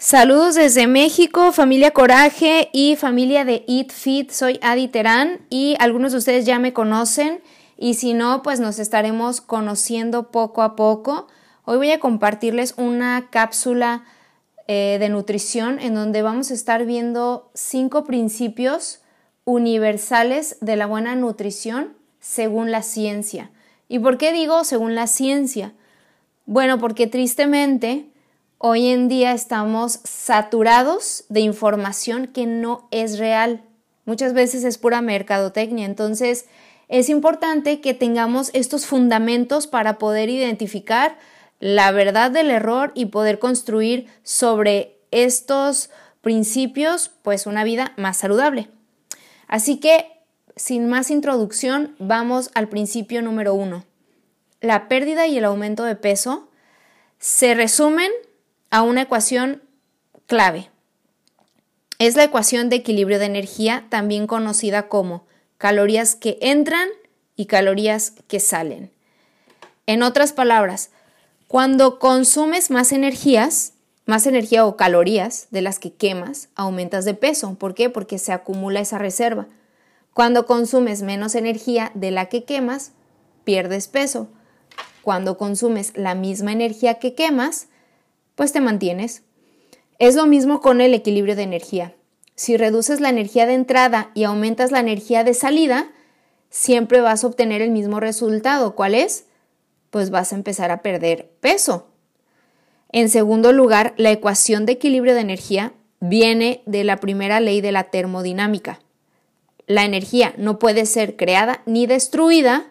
Saludos desde México, familia Coraje y familia de Eat Fit. Soy Adi Terán y algunos de ustedes ya me conocen y si no, pues nos estaremos conociendo poco a poco. Hoy voy a compartirles una cápsula eh, de nutrición en donde vamos a estar viendo cinco principios universales de la buena nutrición según la ciencia. ¿Y por qué digo según la ciencia? Bueno, porque tristemente Hoy en día estamos saturados de información que no es real. Muchas veces es pura mercadotecnia. Entonces, es importante que tengamos estos fundamentos para poder identificar la verdad del error y poder construir sobre estos principios pues una vida más saludable. Así que, sin más introducción, vamos al principio número uno. La pérdida y el aumento de peso se resumen a una ecuación clave. Es la ecuación de equilibrio de energía, también conocida como calorías que entran y calorías que salen. En otras palabras, cuando consumes más energías, más energía o calorías de las que quemas, aumentas de peso. ¿Por qué? Porque se acumula esa reserva. Cuando consumes menos energía de la que quemas, pierdes peso. Cuando consumes la misma energía que quemas, pues te mantienes. Es lo mismo con el equilibrio de energía. Si reduces la energía de entrada y aumentas la energía de salida, siempre vas a obtener el mismo resultado. ¿Cuál es? Pues vas a empezar a perder peso. En segundo lugar, la ecuación de equilibrio de energía viene de la primera ley de la termodinámica. La energía no puede ser creada ni destruida,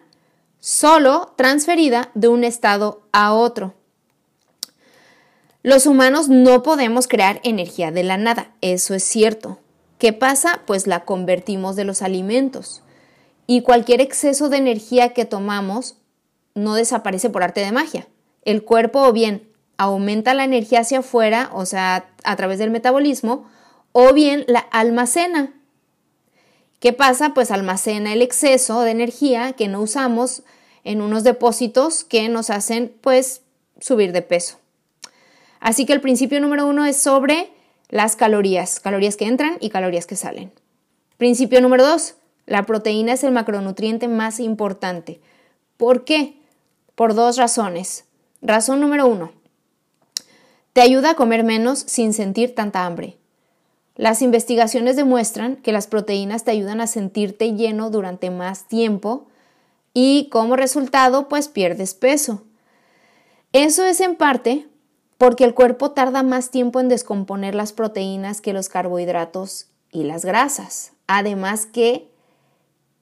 solo transferida de un estado a otro. Los humanos no podemos crear energía de la nada, eso es cierto. ¿Qué pasa? Pues la convertimos de los alimentos. Y cualquier exceso de energía que tomamos no desaparece por arte de magia. El cuerpo o bien aumenta la energía hacia afuera, o sea, a través del metabolismo, o bien la almacena. ¿Qué pasa? Pues almacena el exceso de energía que no usamos en unos depósitos que nos hacen pues subir de peso. Así que el principio número uno es sobre las calorías, calorías que entran y calorías que salen. Principio número dos, la proteína es el macronutriente más importante. ¿Por qué? Por dos razones. Razón número uno, te ayuda a comer menos sin sentir tanta hambre. Las investigaciones demuestran que las proteínas te ayudan a sentirte lleno durante más tiempo y como resultado pues pierdes peso. Eso es en parte porque el cuerpo tarda más tiempo en descomponer las proteínas que los carbohidratos y las grasas. Además que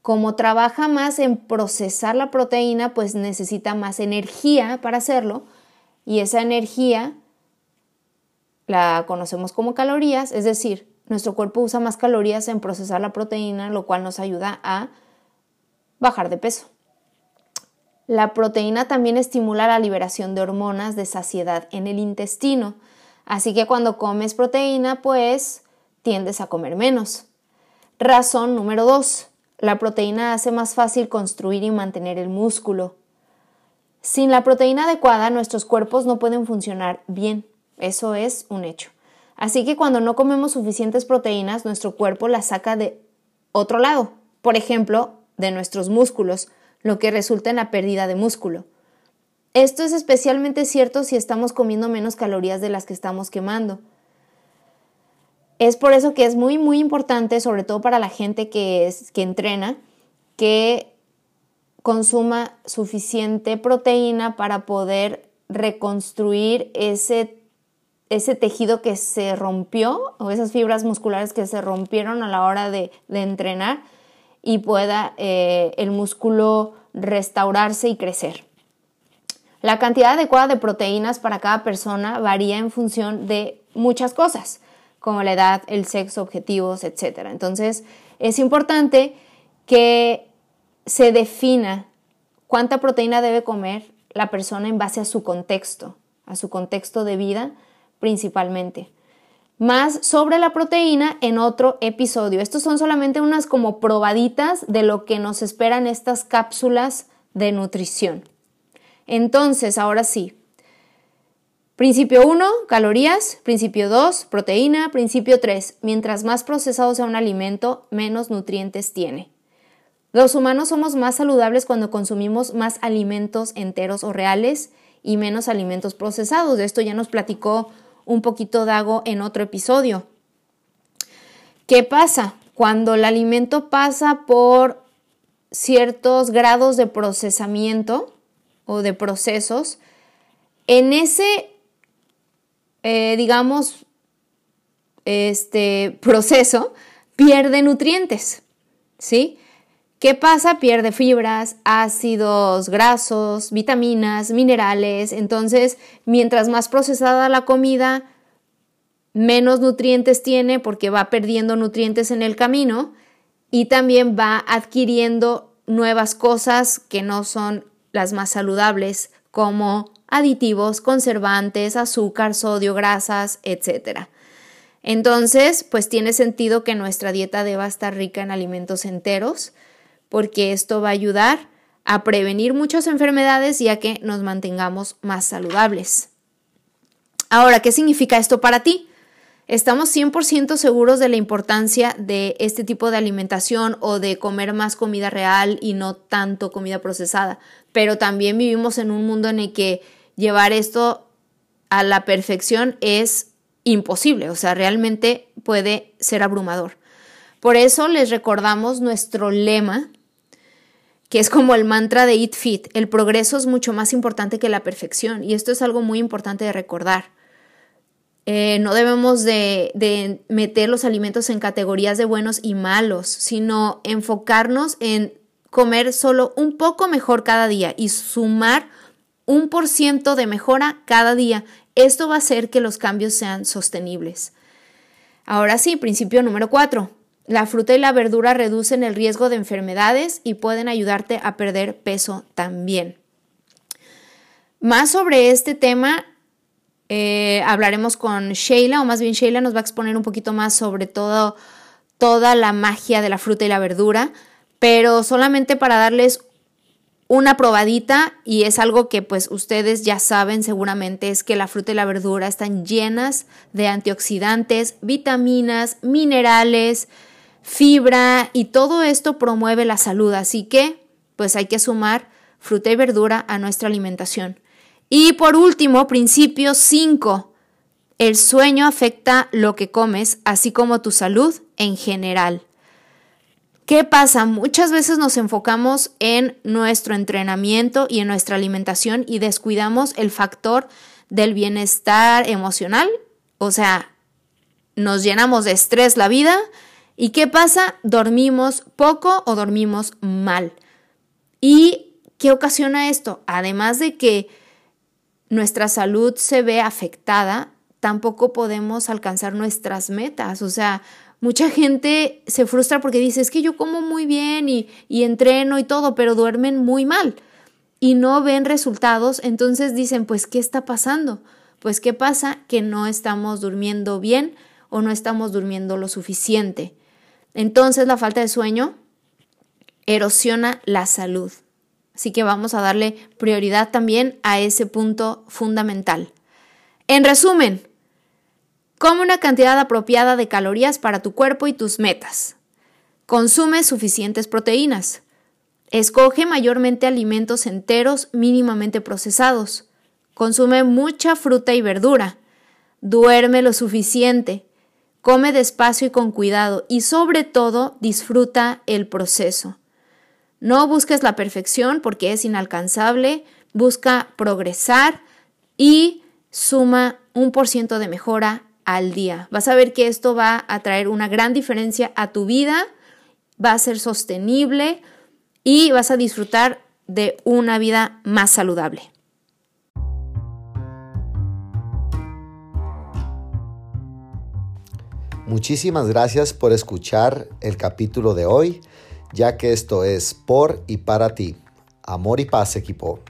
como trabaja más en procesar la proteína, pues necesita más energía para hacerlo y esa energía la conocemos como calorías, es decir, nuestro cuerpo usa más calorías en procesar la proteína, lo cual nos ayuda a bajar de peso. La proteína también estimula la liberación de hormonas de saciedad en el intestino, así que cuando comes proteína, pues tiendes a comer menos. Razón número 2. La proteína hace más fácil construir y mantener el músculo. Sin la proteína adecuada, nuestros cuerpos no pueden funcionar bien. Eso es un hecho. Así que cuando no comemos suficientes proteínas, nuestro cuerpo las saca de otro lado. Por ejemplo, de nuestros músculos lo que resulta en la pérdida de músculo. Esto es especialmente cierto si estamos comiendo menos calorías de las que estamos quemando. Es por eso que es muy, muy importante, sobre todo para la gente que, es, que entrena, que consuma suficiente proteína para poder reconstruir ese, ese tejido que se rompió o esas fibras musculares que se rompieron a la hora de, de entrenar y pueda eh, el músculo restaurarse y crecer. La cantidad adecuada de proteínas para cada persona varía en función de muchas cosas, como la edad, el sexo, objetivos, etc. Entonces, es importante que se defina cuánta proteína debe comer la persona en base a su contexto, a su contexto de vida principalmente más sobre la proteína en otro episodio. Estos son solamente unas como probaditas de lo que nos esperan estas cápsulas de nutrición. Entonces, ahora sí, Principio 1, calorías. Principio 2, proteína. Principio 3, mientras más procesado sea un alimento, menos nutrientes tiene. Los humanos somos más saludables cuando consumimos más alimentos enteros o reales y menos alimentos procesados. De esto ya nos platicó un poquito Dago en otro episodio. ¿Qué pasa? Cuando el alimento pasa por ciertos grados de procesamiento o de procesos, en ese, eh, digamos, este proceso pierde nutrientes, ¿sí? ¿Qué pasa? Pierde fibras, ácidos grasos, vitaminas, minerales. Entonces, mientras más procesada la comida, menos nutrientes tiene porque va perdiendo nutrientes en el camino y también va adquiriendo nuevas cosas que no son las más saludables como aditivos, conservantes, azúcar, sodio, grasas, etc. Entonces, pues tiene sentido que nuestra dieta deba estar rica en alimentos enteros porque esto va a ayudar a prevenir muchas enfermedades y a que nos mantengamos más saludables. Ahora, ¿qué significa esto para ti? Estamos 100% seguros de la importancia de este tipo de alimentación o de comer más comida real y no tanto comida procesada, pero también vivimos en un mundo en el que llevar esto a la perfección es imposible, o sea, realmente puede ser abrumador. Por eso les recordamos nuestro lema que es como el mantra de Eat Fit, el progreso es mucho más importante que la perfección y esto es algo muy importante de recordar. Eh, no debemos de, meter los alimentos en categorías de buenos y malos, sino enfocarnos en comer solo un poco mejor cada día y sumar un por ciento de mejora cada día. Esto va a hacer que los cambios sean sostenibles. Ahora sí, principio número cuatro. La fruta y la verdura reducen el riesgo de enfermedades y pueden ayudarte a perder peso también. Más sobre este tema eh, hablaremos con Sheila, o más bien Sheila nos va a exponer un poquito más sobre todo, toda la magia de la fruta y la verdura, pero solamente para darles una probadita y es algo que pues ustedes ya saben seguramente es que la fruta y la verdura están llenas de antioxidantes, vitaminas, minerales, fibra y todo esto promueve la salud, así que pues hay que sumar fruta y verdura a nuestra alimentación. Y por último, principio 5. El sueño afecta lo que comes, así como tu salud en general. ¿Qué pasa? Muchas veces nos enfocamos en nuestro entrenamiento y en nuestra alimentación y descuidamos el factor del bienestar emocional. O sea, nos llenamos de estrés la vida ¿Y qué pasa? Dormimos poco o dormimos mal. ¿Y qué ocasiona esto? Además de que nuestra salud se ve afectada, tampoco podemos alcanzar nuestras metas. O sea, mucha gente se frustra porque dice, es que yo como muy bien y, y entreno y todo, pero duermen muy mal y no ven resultados. Entonces dicen, pues, ¿qué está pasando? Pues, ¿qué pasa? Que no estamos durmiendo bien o no estamos durmiendo lo suficiente. Entonces la falta de sueño erosiona la salud. Así que vamos a darle prioridad también a ese punto fundamental. En resumen, come una cantidad apropiada de calorías para tu cuerpo y tus metas. Consume suficientes proteínas. Escoge mayormente alimentos enteros mínimamente procesados. Consume mucha fruta y verdura. Duerme lo suficiente. Come despacio y con cuidado y sobre todo disfruta el proceso. No busques la perfección porque es inalcanzable, busca progresar y suma un por ciento de mejora al día. Vas a ver que esto va a traer una gran diferencia a tu vida, va a ser sostenible y vas a disfrutar de una vida más saludable. Muchísimas gracias por escuchar el capítulo de hoy, ya que esto es por y para ti. Amor y paz, equipo.